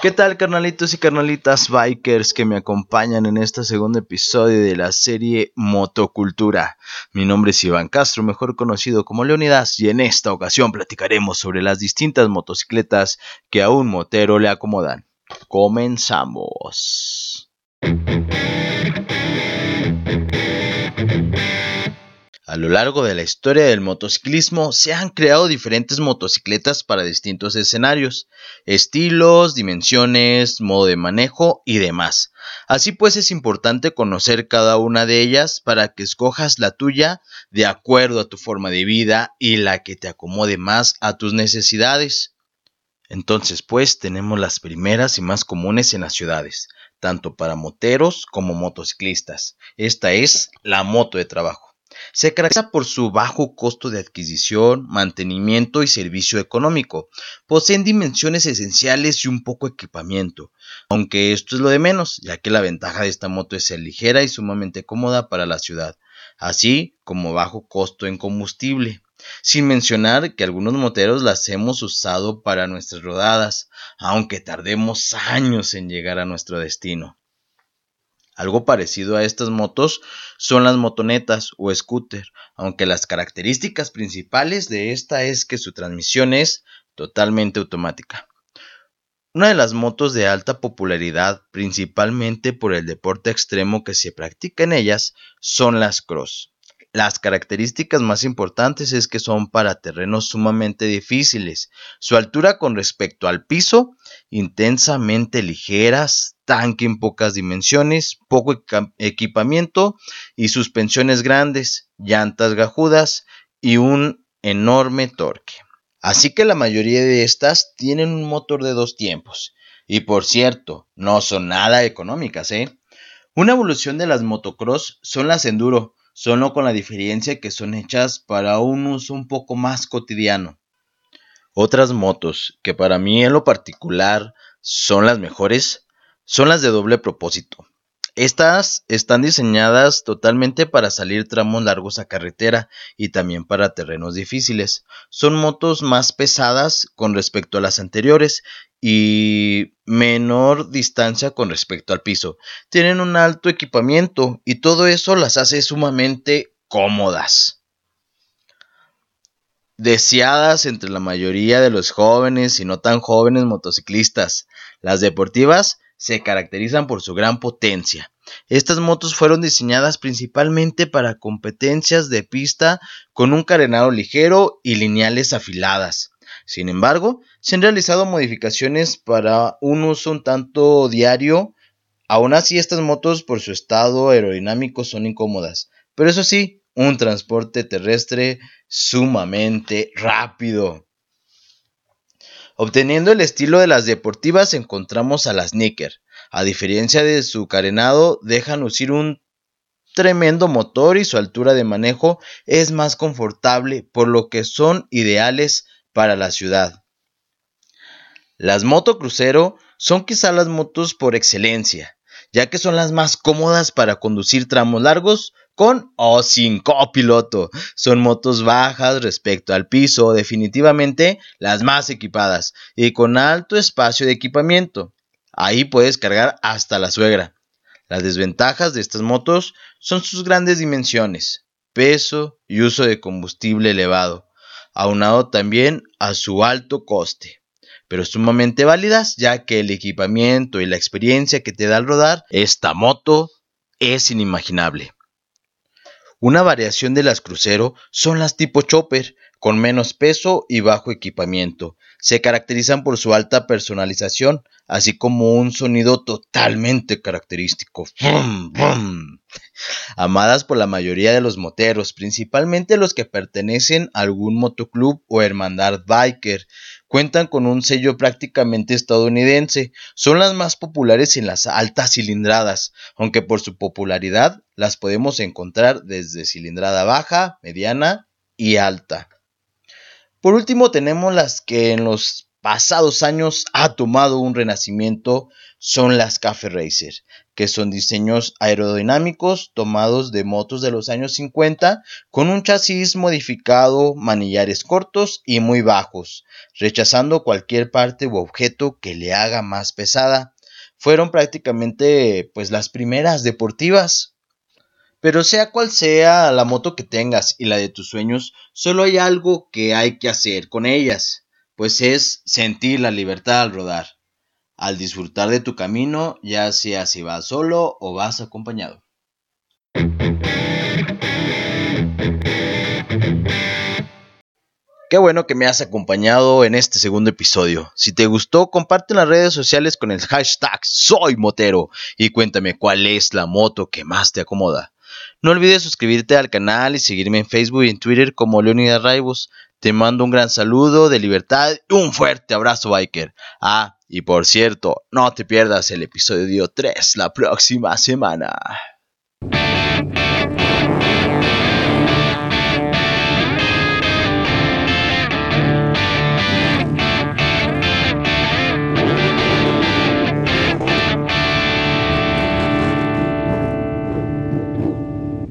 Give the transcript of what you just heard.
¿Qué tal carnalitos y carnalitas bikers que me acompañan en este segundo episodio de la serie Motocultura? Mi nombre es Iván Castro, mejor conocido como Leonidas, y en esta ocasión platicaremos sobre las distintas motocicletas que a un motero le acomodan. Comenzamos. Lo largo de la historia del motociclismo se han creado diferentes motocicletas para distintos escenarios, estilos, dimensiones, modo de manejo y demás. Así pues es importante conocer cada una de ellas para que escojas la tuya de acuerdo a tu forma de vida y la que te acomode más a tus necesidades. Entonces pues tenemos las primeras y más comunes en las ciudades, tanto para moteros como motociclistas. Esta es la moto de trabajo. Se caracteriza por su bajo costo de adquisición, mantenimiento y servicio económico. Poseen dimensiones esenciales y un poco equipamiento, aunque esto es lo de menos, ya que la ventaja de esta moto es ser ligera y sumamente cómoda para la ciudad, así como bajo costo en combustible. Sin mencionar que algunos moteros las hemos usado para nuestras rodadas, aunque tardemos años en llegar a nuestro destino. Algo parecido a estas motos son las motonetas o scooter, aunque las características principales de esta es que su transmisión es totalmente automática. Una de las motos de alta popularidad, principalmente por el deporte extremo que se practica en ellas, son las cross. Las características más importantes es que son para terrenos sumamente difíciles. Su altura con respecto al piso, intensamente ligeras, tanque en pocas dimensiones, poco equipamiento y suspensiones grandes, llantas gajudas y un enorme torque. Así que la mayoría de estas tienen un motor de dos tiempos. Y por cierto, no son nada económicas, ¿eh? Una evolución de las motocross son las enduro, solo con la diferencia que son hechas para un uso un poco más cotidiano. Otras motos que para mí en lo particular son las mejores son las de doble propósito. Estas están diseñadas totalmente para salir tramos largos a carretera y también para terrenos difíciles. Son motos más pesadas con respecto a las anteriores y menor distancia con respecto al piso. Tienen un alto equipamiento y todo eso las hace sumamente cómodas. Deseadas entre la mayoría de los jóvenes y no tan jóvenes motociclistas. Las deportivas se caracterizan por su gran potencia. Estas motos fueron diseñadas principalmente para competencias de pista con un carenado ligero y lineales afiladas. Sin embargo, se han realizado modificaciones para un uso un tanto diario. Aún así, estas motos por su estado aerodinámico son incómodas, pero eso sí, un transporte terrestre sumamente rápido. Obteniendo el estilo de las deportivas encontramos a las Sneaker. A diferencia de su carenado, dejan lucir un tremendo motor y su altura de manejo es más confortable, por lo que son ideales para la ciudad. Las motocrucero son quizá las motos por excelencia, ya que son las más cómodas para conducir tramos largos con o sin copiloto. Son motos bajas respecto al piso, definitivamente las más equipadas y con alto espacio de equipamiento. Ahí puedes cargar hasta la suegra. Las desventajas de estas motos son sus grandes dimensiones, peso y uso de combustible elevado, aunado también a su alto coste, pero sumamente válidas ya que el equipamiento y la experiencia que te da al rodar esta moto es inimaginable. Una variación de las crucero son las tipo chopper, con menos peso y bajo equipamiento. Se caracterizan por su alta personalización, así como un sonido totalmente característico. Amadas por la mayoría de los moteros, principalmente los que pertenecen a algún motoclub o hermandad biker, cuentan con un sello prácticamente estadounidense. Son las más populares en las altas cilindradas, aunque por su popularidad las podemos encontrar desde cilindrada baja, mediana y alta. Por último tenemos las que en los pasados años ha tomado un renacimiento son las Cafe Racer. Que son diseños aerodinámicos tomados de motos de los años 50 con un chasis modificado, manillares cortos y muy bajos, rechazando cualquier parte u objeto que le haga más pesada. Fueron prácticamente pues las primeras deportivas. Pero sea cual sea la moto que tengas y la de tus sueños, solo hay algo que hay que hacer con ellas, pues es sentir la libertad al rodar, al disfrutar de tu camino, ya sea si vas solo o vas acompañado. Qué bueno que me has acompañado en este segundo episodio. Si te gustó, comparte en las redes sociales con el hashtag Soy Motero y cuéntame cuál es la moto que más te acomoda. No olvides suscribirte al canal y seguirme en Facebook y en Twitter como Leonidas Raibos. Te mando un gran saludo de libertad y un fuerte abrazo, biker. Ah, y por cierto, no te pierdas el episodio 3 la próxima semana.